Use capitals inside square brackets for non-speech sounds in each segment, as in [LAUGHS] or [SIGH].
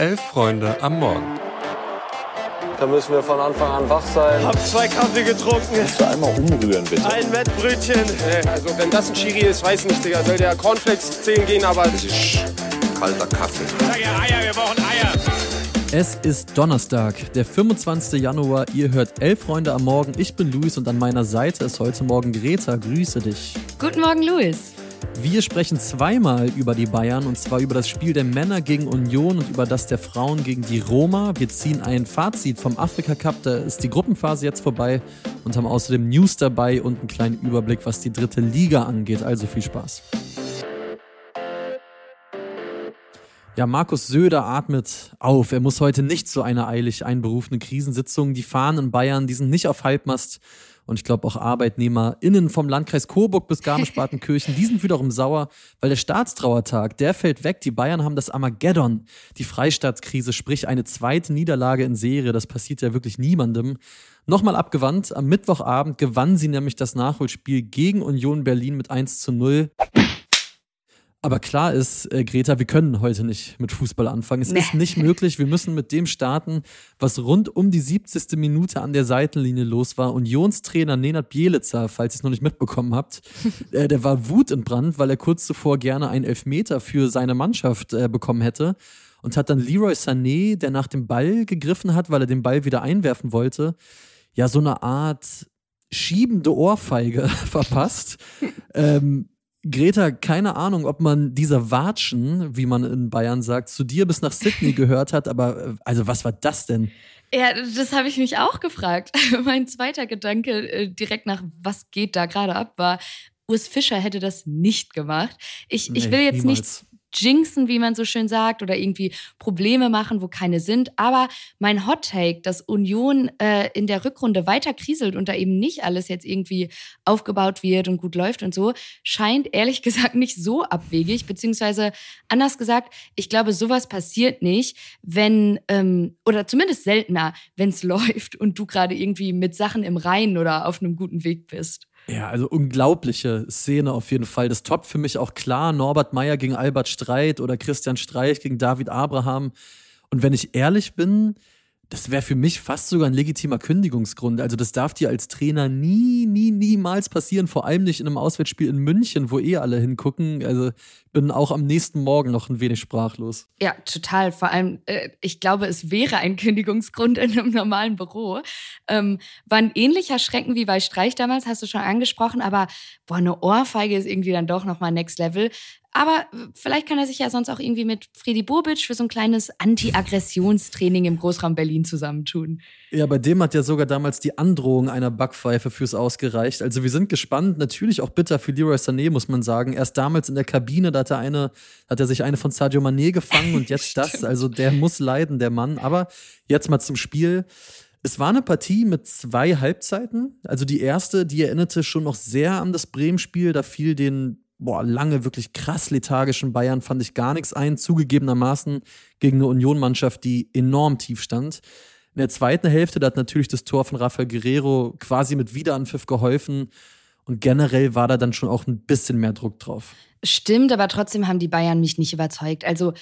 Elf Freunde am Morgen. Da müssen wir von Anfang an wach sein. Hab zwei Kaffee getrunken. Kannst du einmal umrühren, bitte? Ein Wettbrötchen. Also wenn das ein Chiri ist, weiß nicht, Digga. Soll der Cornflakes zählen gehen, aber... Das ist kalter Kaffee. Sag ja Eier, wir brauchen Eier. Es ist Donnerstag, der 25. Januar. Ihr hört Elf Freunde am Morgen. Ich bin Luis und an meiner Seite ist heute Morgen Greta. Grüße dich. Guten Morgen, Luis. Wir sprechen zweimal über die Bayern und zwar über das Spiel der Männer gegen Union und über das der Frauen gegen die Roma. Wir ziehen ein Fazit vom Afrika Cup, da ist die Gruppenphase jetzt vorbei und haben außerdem News dabei und einen kleinen Überblick, was die dritte Liga angeht. Also viel Spaß. Ja, Markus Söder atmet auf. Er muss heute nicht zu einer eilig einberufenen Krisensitzung. Die Fahnen in Bayern, die sind nicht auf Halbmast. Und ich glaube auch ArbeitnehmerInnen vom Landkreis Coburg bis Garmisch-Partenkirchen, die sind wiederum sauer, weil der Staatstrauertag, der fällt weg. Die Bayern haben das Armageddon, die Freistaatkrise, sprich eine zweite Niederlage in Serie. Das passiert ja wirklich niemandem. Nochmal abgewandt, am Mittwochabend gewann sie nämlich das Nachholspiel gegen Union Berlin mit 1 zu 0. Aber klar ist, äh, Greta, wir können heute nicht mit Fußball anfangen. Es nee. ist nicht möglich. Wir müssen mit dem starten, was rund um die 70. Minute an der Seitenlinie los war. Unionstrainer Nenad Bielitzer, falls ihr es noch nicht mitbekommen habt, [LAUGHS] äh, der war wutentbrannt, weil er kurz zuvor gerne einen Elfmeter für seine Mannschaft äh, bekommen hätte und hat dann Leroy Sané, der nach dem Ball gegriffen hat, weil er den Ball wieder einwerfen wollte, ja so eine Art schiebende Ohrfeige [LAUGHS] verpasst. [LAUGHS] ähm, Greta, keine Ahnung, ob man dieser Watschen, wie man in Bayern sagt, zu dir bis nach Sydney [LAUGHS] gehört hat, aber äh, also was war das denn? Ja, das habe ich mich auch gefragt. [LAUGHS] mein zweiter Gedanke äh, direkt nach, was geht da gerade ab, war, Urs Fischer hätte das nicht gemacht. Ich, nee, ich will jetzt niemals. nicht jinxen, wie man so schön sagt, oder irgendwie Probleme machen, wo keine sind. Aber mein Hot Take, dass Union äh, in der Rückrunde weiter kriselt und da eben nicht alles jetzt irgendwie aufgebaut wird und gut läuft und so, scheint ehrlich [LAUGHS] gesagt nicht so abwegig. Beziehungsweise anders gesagt, ich glaube, sowas passiert nicht, wenn, ähm, oder zumindest seltener, wenn es [LAUGHS] läuft und du gerade irgendwie mit Sachen im Reinen oder auf einem guten Weg bist. Ja, also unglaubliche Szene auf jeden Fall. Das toppt für mich auch klar Norbert Meyer gegen Albert Streit oder Christian Streich gegen David Abraham. Und wenn ich ehrlich bin, das wäre für mich fast sogar ein legitimer Kündigungsgrund. Also das darf dir als Trainer nie, nie, niemals passieren. Vor allem nicht in einem Auswärtsspiel in München, wo eh alle hingucken. Also bin auch am nächsten Morgen noch ein wenig sprachlos. Ja, total. Vor allem, äh, ich glaube, es wäre ein Kündigungsgrund in einem normalen Büro. Ähm, war ein ähnlicher Schrecken wie bei Streich damals, hast du schon angesprochen. Aber boah, eine Ohrfeige ist irgendwie dann doch nochmal Next Level. Aber vielleicht kann er sich ja sonst auch irgendwie mit Freddy Bobic für so ein kleines Anti-Aggressionstraining im Großraum Berlin zusammentun. Ja, bei dem hat ja sogar damals die Androhung einer Backpfeife fürs Ausgereicht. Also wir sind gespannt. Natürlich auch bitter für Leroy Sané, muss man sagen. Erst damals in der Kabine, da hat er, eine, hat er sich eine von Sadio Mané gefangen und jetzt [LAUGHS] das. Also der muss leiden, der Mann. Aber jetzt mal zum Spiel. Es war eine Partie mit zwei Halbzeiten. Also die erste, die erinnerte schon noch sehr an das Bremen-Spiel. Da fiel den boah, lange wirklich krass lethargischen Bayern fand ich gar nichts ein, zugegebenermaßen gegen eine Union-Mannschaft, die enorm tief stand. In der zweiten Hälfte, da hat natürlich das Tor von Rafael Guerrero quasi mit Wiederanpfiff geholfen. Und generell war da dann schon auch ein bisschen mehr Druck drauf. Stimmt, aber trotzdem haben die Bayern mich nicht überzeugt. Also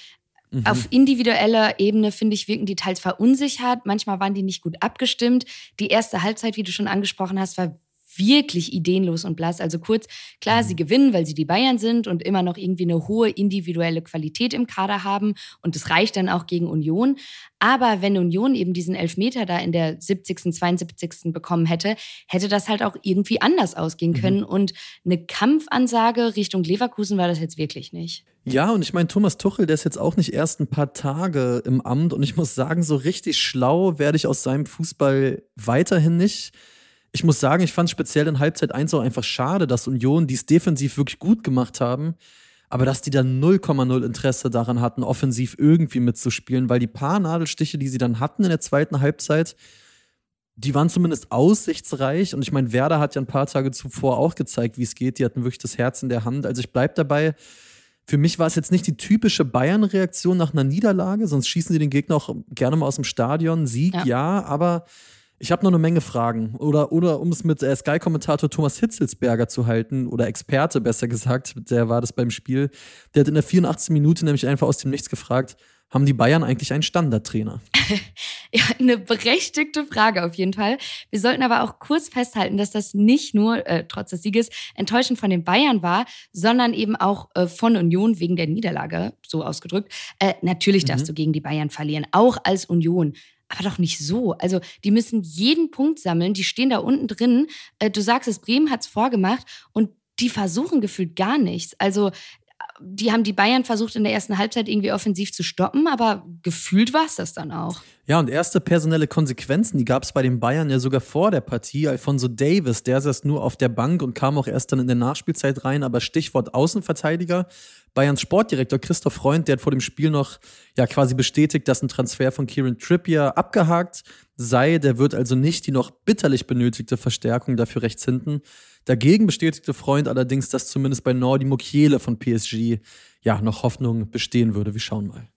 Mhm. Auf individueller Ebene, finde ich, wirken die teils verunsichert. Manchmal waren die nicht gut abgestimmt. Die erste Halbzeit, wie du schon angesprochen hast, war wirklich ideenlos und blass. Also kurz, klar, sie mhm. gewinnen, weil sie die Bayern sind und immer noch irgendwie eine hohe individuelle Qualität im Kader haben und das reicht dann auch gegen Union. Aber wenn Union eben diesen Elfmeter da in der 70., 72. bekommen hätte, hätte das halt auch irgendwie anders ausgehen mhm. können. Mhm. Und eine Kampfansage Richtung Leverkusen war das jetzt wirklich nicht. Ja, und ich meine, Thomas Tuchel, der ist jetzt auch nicht erst ein paar Tage im Amt. Und ich muss sagen, so richtig schlau werde ich aus seinem Fußball weiterhin nicht ich muss sagen, ich fand es speziell in Halbzeit 1 auch einfach schade, dass Union dies defensiv wirklich gut gemacht haben, aber dass die dann 0,0 Interesse daran hatten, offensiv irgendwie mitzuspielen, weil die paar Nadelstiche, die sie dann hatten in der zweiten Halbzeit, die waren zumindest aussichtsreich. Und ich meine, Werder hat ja ein paar Tage zuvor auch gezeigt, wie es geht. Die hatten wirklich das Herz in der Hand. Also ich bleibe dabei. Für mich war es jetzt nicht die typische Bayern-Reaktion nach einer Niederlage, sonst schießen sie den Gegner auch gerne mal aus dem Stadion. Sieg, ja, ja aber ich habe noch eine Menge Fragen. Oder, oder um es mit äh, Sky-Kommentator Thomas Hitzelsberger zu halten, oder Experte besser gesagt, der war das beim Spiel, der hat in der 84. Minute nämlich einfach aus dem Nichts gefragt, haben die Bayern eigentlich einen Standardtrainer? [LAUGHS] ja, eine berechtigte Frage auf jeden Fall. Wir sollten aber auch kurz festhalten, dass das nicht nur äh, trotz des Sieges enttäuschend von den Bayern war, sondern eben auch äh, von Union wegen der Niederlage, so ausgedrückt. Äh, natürlich darfst mhm. du gegen die Bayern verlieren, auch als Union. Aber doch nicht so. Also, die müssen jeden Punkt sammeln. Die stehen da unten drin. Äh, du sagst es, Bremen hat es vorgemacht und die versuchen gefühlt gar nichts. Also, die haben die Bayern versucht in der ersten Halbzeit irgendwie offensiv zu stoppen, aber gefühlt war es das dann auch. Ja, und erste personelle Konsequenzen, die gab es bei den Bayern ja sogar vor der Partie. Alfonso Davis, der saß nur auf der Bank und kam auch erst dann in der Nachspielzeit rein, aber Stichwort Außenverteidiger. Bayerns Sportdirektor Christoph Freund, der hat vor dem Spiel noch ja quasi bestätigt, dass ein Transfer von Kieran Trippier abgehakt sei. Der wird also nicht die noch bitterlich benötigte Verstärkung dafür rechts hinten. Dagegen bestätigte Freund allerdings, dass zumindest bei Nordi Mukiele von PSG ja noch Hoffnung bestehen würde. Wir schauen mal.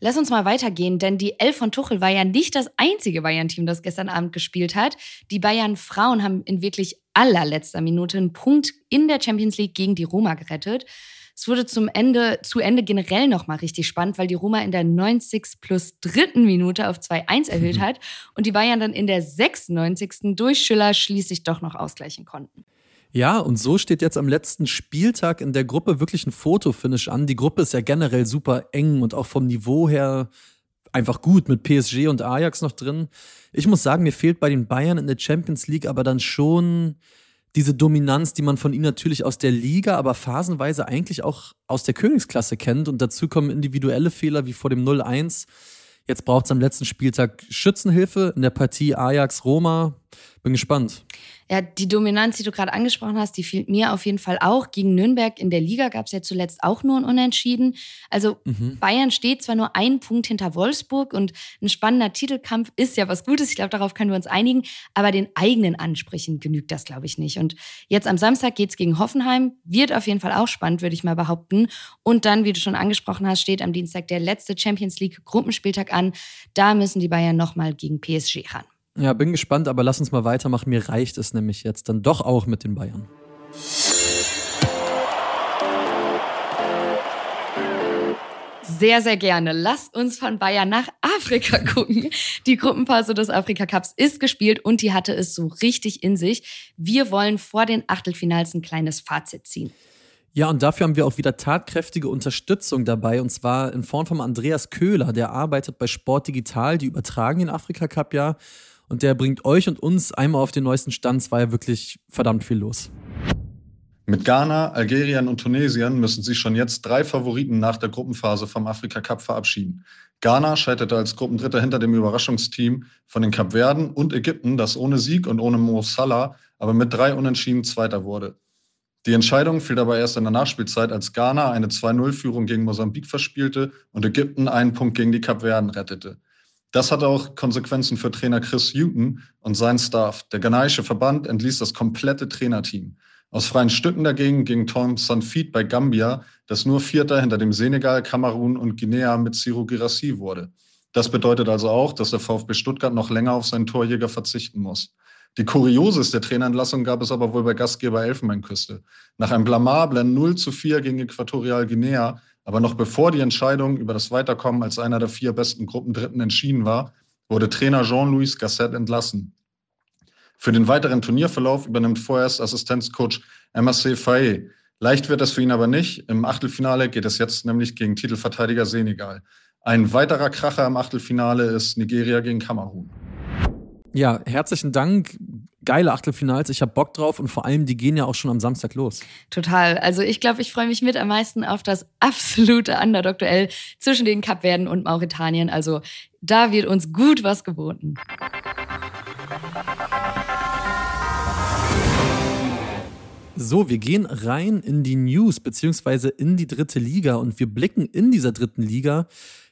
Lass uns mal weitergehen, denn die Elf von Tuchel war ja nicht das einzige Bayern-Team, das gestern Abend gespielt hat. Die Bayern-Frauen haben in wirklich allerletzter Minute einen Punkt in der Champions League gegen die Roma gerettet. Es wurde zum Ende, zu Ende generell nochmal richtig spannend, weil die Roma in der 90 plus dritten Minute auf 2-1 erhöht mhm. hat und die Bayern dann in der 96. durch Schiller schließlich doch noch ausgleichen konnten. Ja, und so steht jetzt am letzten Spieltag in der Gruppe wirklich ein Fotofinish an. Die Gruppe ist ja generell super eng und auch vom Niveau her einfach gut mit PSG und Ajax noch drin. Ich muss sagen, mir fehlt bei den Bayern in der Champions League aber dann schon diese Dominanz, die man von ihm natürlich aus der Liga, aber phasenweise eigentlich auch aus der Königsklasse kennt. Und dazu kommen individuelle Fehler wie vor dem 0-1. Jetzt braucht es am letzten Spieltag Schützenhilfe in der Partie Ajax-Roma. Bin gespannt. Ja, die Dominanz, die du gerade angesprochen hast, die fehlt mir auf jeden Fall auch. Gegen Nürnberg in der Liga gab es ja zuletzt auch nur ein Unentschieden. Also mhm. Bayern steht zwar nur einen Punkt hinter Wolfsburg und ein spannender Titelkampf ist ja was Gutes. Ich glaube, darauf können wir uns einigen. Aber den eigenen Ansprüchen genügt das, glaube ich, nicht. Und jetzt am Samstag geht es gegen Hoffenheim. Wird auf jeden Fall auch spannend, würde ich mal behaupten. Und dann, wie du schon angesprochen hast, steht am Dienstag der letzte Champions League Gruppenspieltag an. Da müssen die Bayern nochmal gegen PSG ran. Ja, bin gespannt, aber lass uns mal weitermachen. Mir reicht es nämlich jetzt dann doch auch mit den Bayern. Sehr, sehr gerne. Lass uns von Bayern nach Afrika [LAUGHS] gucken. Die Gruppenphase des Afrika Cups ist gespielt und die hatte es so richtig in sich. Wir wollen vor den Achtelfinals ein kleines Fazit ziehen. Ja, und dafür haben wir auch wieder tatkräftige Unterstützung dabei, und zwar in Form von Andreas Köhler, der arbeitet bei Sport Digital, die übertragen den Afrika Cup ja und der bringt euch und uns einmal auf den neuesten Stand. Es war ja wirklich verdammt viel los. Mit Ghana, Algerien und Tunesien müssen sich schon jetzt drei Favoriten nach der Gruppenphase vom Afrika Cup verabschieden. Ghana scheiterte als Gruppendritter hinter dem Überraschungsteam von den Kapverden und Ägypten, das ohne Sieg und ohne Mo Salah aber mit drei Unentschieden Zweiter wurde. Die Entscheidung fiel dabei erst in der Nachspielzeit, als Ghana eine 2-0-Führung gegen Mosambik verspielte und Ägypten einen Punkt gegen die Kapverden rettete. Das hatte auch Konsequenzen für Trainer Chris Houghton und seinen Staff. Der ghanaische Verband entließ das komplette Trainerteam. Aus freien Stücken dagegen ging Tom Sanfit bei Gambia, das nur Vierter hinter dem Senegal, Kamerun und Guinea mit Ciro Girassi wurde. Das bedeutet also auch, dass der VfB Stuttgart noch länger auf seinen Torjäger verzichten muss. Die Kuriosis der Trainerentlassung gab es aber wohl bei Gastgeber Elfenbeinküste. Nach einem blamablen 0 zu 4 gegen Äquatorial Guinea aber noch bevor die Entscheidung über das Weiterkommen als einer der vier besten Gruppendritten entschieden war, wurde Trainer Jean-Louis Gasset entlassen. Für den weiteren Turnierverlauf übernimmt vorerst Assistenzcoach MSC Faye. Leicht wird es für ihn aber nicht. Im Achtelfinale geht es jetzt nämlich gegen Titelverteidiger Senegal. Ein weiterer Kracher im Achtelfinale ist Nigeria gegen Kamerun. Ja, herzlichen Dank geile Achtelfinals. Ich habe Bock drauf und vor allem, die gehen ja auch schon am Samstag los. Total. Also ich glaube, ich freue mich mit am meisten auf das absolute Underdog-Duell zwischen den Kapverden und Mauretanien. Also da wird uns gut was geboten. So, wir gehen rein in die News beziehungsweise in die dritte Liga und wir blicken in dieser dritten Liga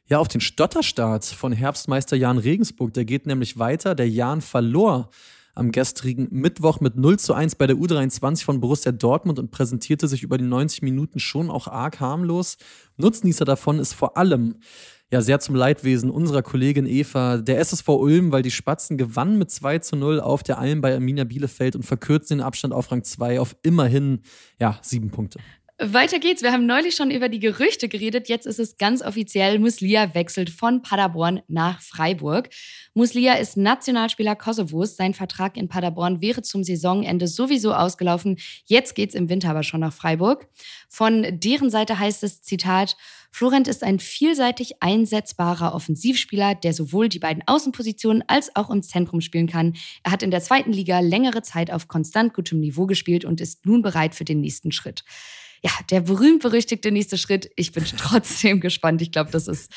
ja auf den Stotterstart von Herbstmeister Jan Regensburg. Der geht nämlich weiter. Der Jan verlor am gestrigen Mittwoch mit 0 zu 1 bei der U23 von Borussia Dortmund und präsentierte sich über die 90 Minuten schon auch arg harmlos. Nutznießer davon ist vor allem ja sehr zum Leidwesen unserer Kollegin Eva, der SSV Ulm, weil die Spatzen gewannen mit 2 zu 0 auf der Alm bei Arminia Bielefeld und verkürzten den Abstand auf Rang 2 auf immerhin ja, sieben Punkte. Weiter geht's. Wir haben neulich schon über die Gerüchte geredet. Jetzt ist es ganz offiziell. Muslia wechselt von Paderborn nach Freiburg. Muslia ist Nationalspieler Kosovos. Sein Vertrag in Paderborn wäre zum Saisonende sowieso ausgelaufen. Jetzt geht's im Winter aber schon nach Freiburg. Von deren Seite heißt es, Zitat, Florent ist ein vielseitig einsetzbarer Offensivspieler, der sowohl die beiden Außenpositionen als auch im Zentrum spielen kann. Er hat in der zweiten Liga längere Zeit auf konstant gutem Niveau gespielt und ist nun bereit für den nächsten Schritt ja, der berühmt-berüchtigte nächste Schritt. Ich bin [LAUGHS] trotzdem gespannt. Ich glaube, das ist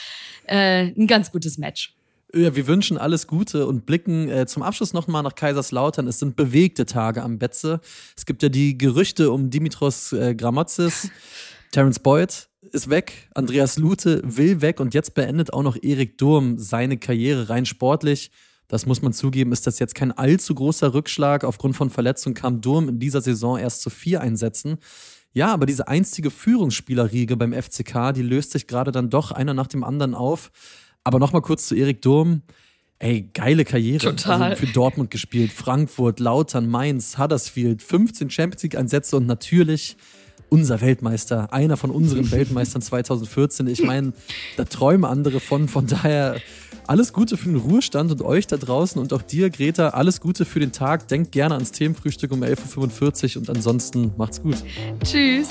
äh, ein ganz gutes Match. Ja, wir wünschen alles Gute und blicken äh, zum Abschluss nochmal nach Kaiserslautern. Es sind bewegte Tage am Betze. Es gibt ja die Gerüchte um Dimitros äh, Gramotzis. [LAUGHS] Terence Boyd ist weg, Andreas Lute will weg und jetzt beendet auch noch Erik Durm seine Karriere rein sportlich. Das muss man zugeben, ist das jetzt kein allzu großer Rückschlag. Aufgrund von Verletzungen kam Durm in dieser Saison erst zu vier Einsätzen. Ja, aber diese einstige Führungsspielerriege beim FCK, die löst sich gerade dann doch einer nach dem anderen auf. Aber nochmal kurz zu Erik Durm. Ey, geile Karriere. Also Total. Also für Dortmund gespielt, Frankfurt, Lautern, Mainz, Huddersfield, 15 Champions League-Einsätze und natürlich unser Weltmeister, einer von unseren [LAUGHS] Weltmeistern 2014. Ich meine, da träumen andere von. Von daher alles Gute für den Ruhestand und euch da draußen und auch dir, Greta, alles Gute für den Tag. Denkt gerne ans Themenfrühstück um 11.45 Uhr und ansonsten macht's gut. Tschüss.